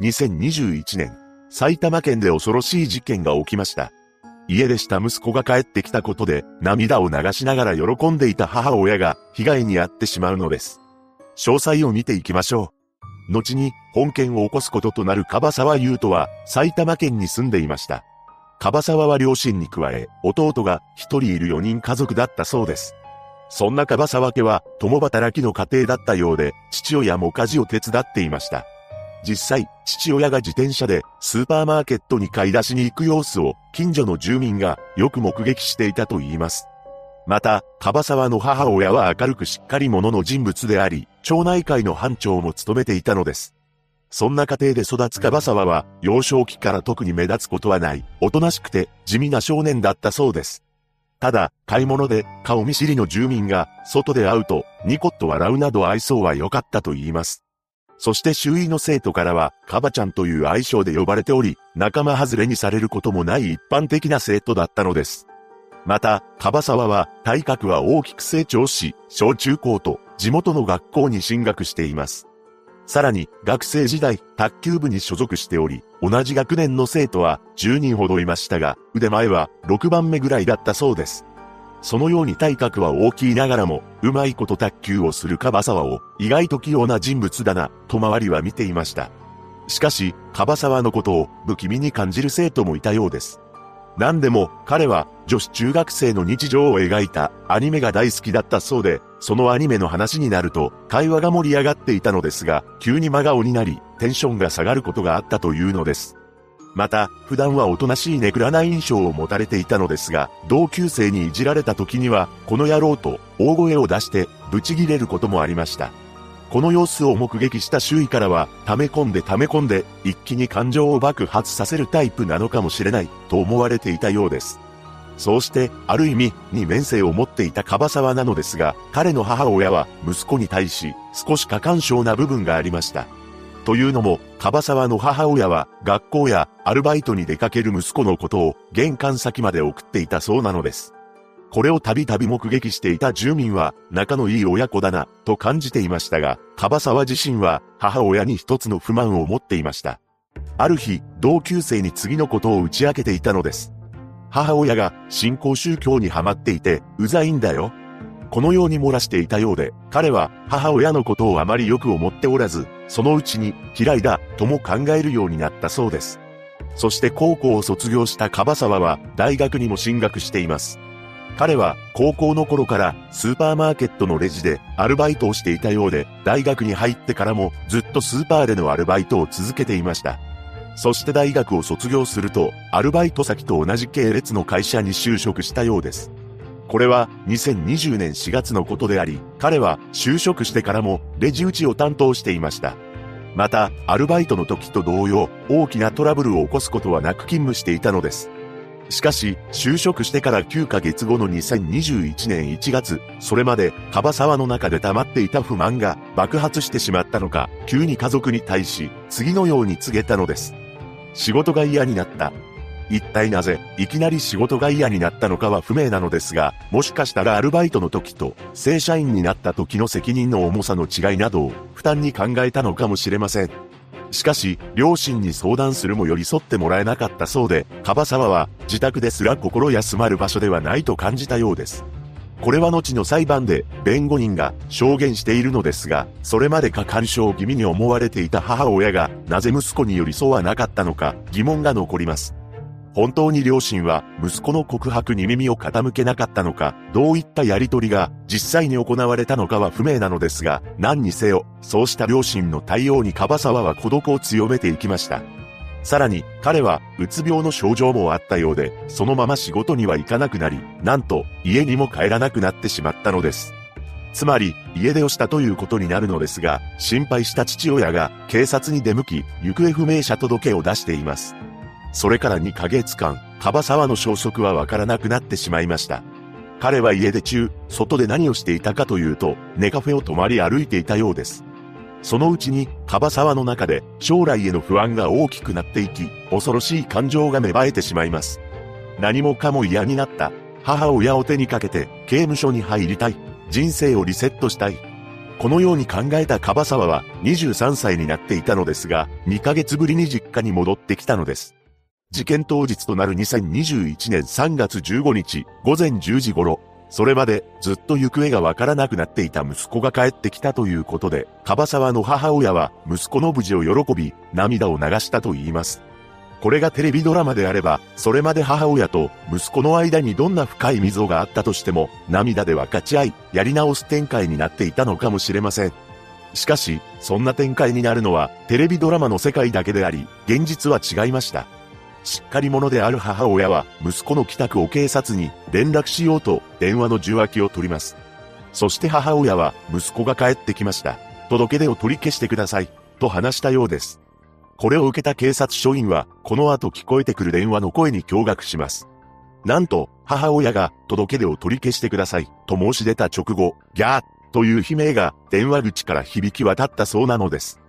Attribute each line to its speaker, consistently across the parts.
Speaker 1: 2021年、埼玉県で恐ろしい事件が起きました。家出した息子が帰ってきたことで涙を流しながら喜んでいた母親が被害に遭ってしまうのです。詳細を見ていきましょう。後に本件を起こすこととなる樺沢優斗は埼玉県に住んでいました。樺沢は両親に加え弟が一人いる4人家族だったそうです。そんな樺沢家は共働きの家庭だったようで父親も家事を手伝っていました。実際、父親が自転車でスーパーマーケットに買い出しに行く様子を近所の住民がよく目撃していたと言います。また、樺沢の母親は明るくしっかり者の人物であり、町内会の班長も務めていたのです。そんな家庭で育つ樺沢は、幼少期から特に目立つことはない、おとなしくて地味な少年だったそうです。ただ、買い物で顔見知りの住民が外で会うとニコッと笑うなど愛想は良かったと言います。そして周囲の生徒からは、カバちゃんという愛称で呼ばれており、仲間外れにされることもない一般的な生徒だったのです。また、カバサワは体格は大きく成長し、小中高と地元の学校に進学しています。さらに、学生時代、卓球部に所属しており、同じ学年の生徒は10人ほどいましたが、腕前は6番目ぐらいだったそうです。そのように体格は大きいながらも、うまいこと卓球をする樺沢を、意外と器用な人物だな、と周りは見ていました。しかし、樺沢のことを不気味に感じる生徒もいたようです。何でも、彼は女子中学生の日常を描いたアニメが大好きだったそうで、そのアニメの話になると、会話が盛り上がっていたのですが、急に真顔になり、テンションが下がることがあったというのです。また、普段はおとなしいネクラな印象を持たれていたのですが、同級生にいじられた時には、この野郎と大声を出してブチギレることもありました。この様子を目撃した周囲からは、溜め込んで溜め込んで、一気に感情を爆発させるタイプなのかもしれない、と思われていたようです。そうして、ある意味、二面性を持っていた樺沢なのですが、彼の母親は息子に対し、少し過干渉な部分がありました。というのも、樺沢の母親は学校やアルバイトに出かける息子のことを玄関先まで送っていたそうなのです。これをたびたび目撃していた住民は仲のいい親子だなと感じていましたが、樺沢自身は母親に一つの不満を持っていました。ある日、同級生に次のことを打ち明けていたのです。母親が新興宗教にはまっていて、うざいんだよ。このように漏らしていたようで、彼は母親のことをあまりよく思っておらず、そのうちに嫌いだとも考えるようになったそうです。そして高校を卒業した樺沢は大学にも進学しています。彼は高校の頃からスーパーマーケットのレジでアルバイトをしていたようで、大学に入ってからもずっとスーパーでのアルバイトを続けていました。そして大学を卒業すると、アルバイト先と同じ系列の会社に就職したようです。これは2020年4月のことであり、彼は就職してからもレジ打ちを担当していました。また、アルバイトの時と同様、大きなトラブルを起こすことはなく勤務していたのです。しかし、就職してから9ヶ月後の2021年1月、それまで、樺沢の中で溜まっていた不満が爆発してしまったのか、急に家族に対し、次のように告げたのです。仕事が嫌になった。一体なぜ、いきなり仕事が嫌になったのかは不明なのですが、もしかしたらアルバイトの時と、正社員になった時の責任の重さの違いなどを、負担に考えたのかもしれません。しかし、両親に相談するも寄り添ってもらえなかったそうで、樺沢は、自宅ですら心休まる場所ではないと感じたようです。これは後の裁判で弁護人が証言しているのですが、それまで過干渉気味に思われていた母親がなぜ息子に寄り添わなかったのか疑問が残ります。本当に両親は息子の告白に耳を傾けなかったのか、どういったやりとりが実際に行われたのかは不明なのですが、何にせよ、そうした両親の対応に樺沢は孤独を強めていきました。さらに、彼は、うつ病の症状もあったようで、そのまま仕事には行かなくなり、なんと、家にも帰らなくなってしまったのです。つまり、家出をしたということになるのですが、心配した父親が警察に出向き、行方不明者届を出しています。それから2ヶ月間、樺沢の消息はわからなくなってしまいました。彼は家出中、外で何をしていたかというと、ネカフェを泊まり歩いていたようです。そのうちに、樺沢の中で将来への不安が大きくなっていき、恐ろしい感情が芽生えてしまいます。何もかも嫌になった。母親を手にかけて刑務所に入りたい。人生をリセットしたい。このように考えた樺沢は23歳になっていたのですが、2ヶ月ぶりに実家に戻ってきたのです。事件当日となる2021年3月15日午前10時頃、それまでずっと行方がわからなくなっていた息子が帰ってきたということで、樺沢の母親は息子の無事を喜び、涙を流したと言います。これがテレビドラマであれば、それまで母親と息子の間にどんな深い溝があったとしても、涙で分かち合い、やり直す展開になっていたのかもしれません。しかし、そんな展開になるのは、テレビドラマの世界だけであり、現実は違いました。しっかり者である母親は、息子の帰宅を警察に連絡しようと、電話の受話器を取ります。そして母親は、息子が帰ってきました。届け出を取り消してください。と話したようです。これを受けた警察署員は、この後聞こえてくる電話の声に驚愕します。なんと、母親が届け出を取り消してください、と申し出た直後、ギャーという悲鳴が電話口から響き渡ったそうなのです。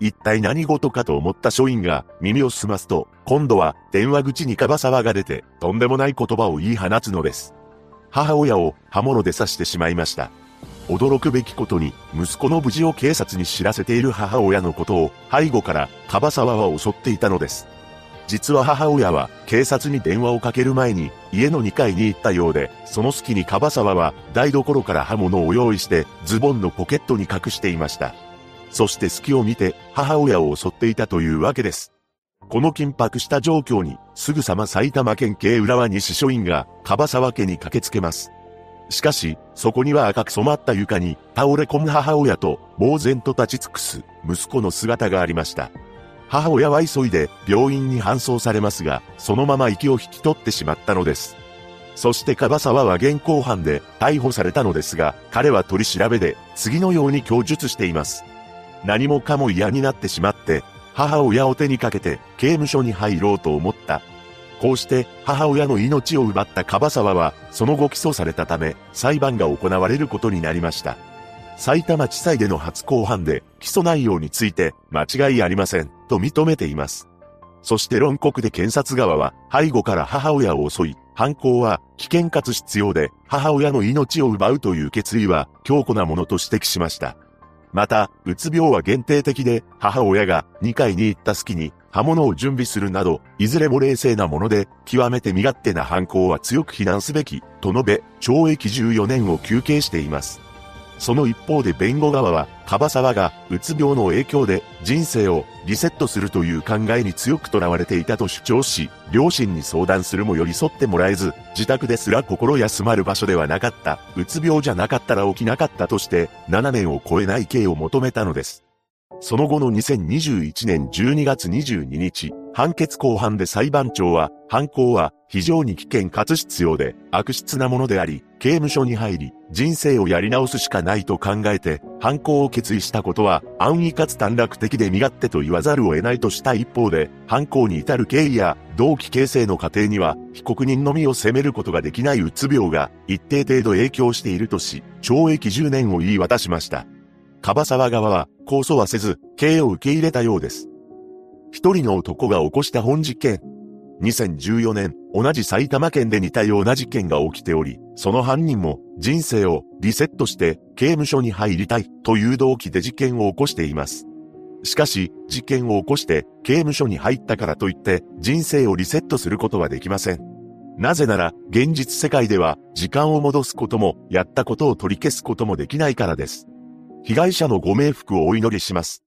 Speaker 1: 一体何事かと思った署員が耳を澄ますと、今度は電話口にカバサワが出て、とんでもない言葉を言い放つのです。母親を刃物で刺してしまいました。驚くべきことに、息子の無事を警察に知らせている母親のことを、背後から、樺沢は襲っていたのです。実は母親は、警察に電話をかける前に、家の2階に行ったようで、その隙に樺沢は、台所から刃物を用意して、ズボンのポケットに隠していました。そして隙を見て、母親を襲っていたというわけです。この緊迫した状況に、すぐさま埼玉県警浦和西署員が、樺沢家に駆けつけます。しかし、そこには赤く染まった床に倒れ込む母親と呆然と立ち尽くす息子の姿がありました。母親は急いで病院に搬送されますが、そのまま息を引き取ってしまったのです。そして樺沢は現行犯で逮捕されたのですが、彼は取り調べで次のように供述しています。何もかも嫌になってしまって、母親を手にかけて刑務所に入ろうと思った。こうして母親の命を奪った樺沢は、その後起訴されたため、裁判が行われることになりました。埼玉地裁での初公判で、起訴内容について、間違いありません、と認めています。そして論告で検察側は、背後から母親を襲い、犯行は危険かつ必要で、母親の命を奪うという決意は強固なものと指摘しました。また、うつ病は限定的で、母親が2階に行った隙に刃物を準備するなど、いずれも冷静なもので、極めて身勝手な犯行は強く非難すべき、と述べ、懲役14年を求刑しています。その一方で弁護側は、樺沢が、うつ病の影響で、人生をリセットするという考えに強くとらわれていたと主張し、両親に相談するも寄り添ってもらえず、自宅ですら心休まる場所ではなかった、うつ病じゃなかったら起きなかったとして、7年を超えない刑を求めたのです。その後の2021年12月22日、判決公判で裁判長は、犯行は非常に危険かつ必要で悪質なものであり、刑務所に入り、人生をやり直すしかないと考えて、犯行を決意したことは、安易かつ短絡的で身勝手と言わざるを得ないとした一方で、犯行に至る経緯や動機形成の過程には、被告人のみを責めることができないうつ病が一定程度影響しているとし、懲役10年を言い渡しました。樺沢側は控訴はせず、刑を受け入れたようです。一人の男が起こした本事件。2014年、同じ埼玉県で似たような事件が起きており、その犯人も人生をリセットして刑務所に入りたいという動機で事件を起こしています。しかし、事件を起こして刑務所に入ったからといって人生をリセットすることはできません。なぜなら、現実世界では時間を戻すことも、やったことを取り消すこともできないからです。被害者のご冥福をお祈りします。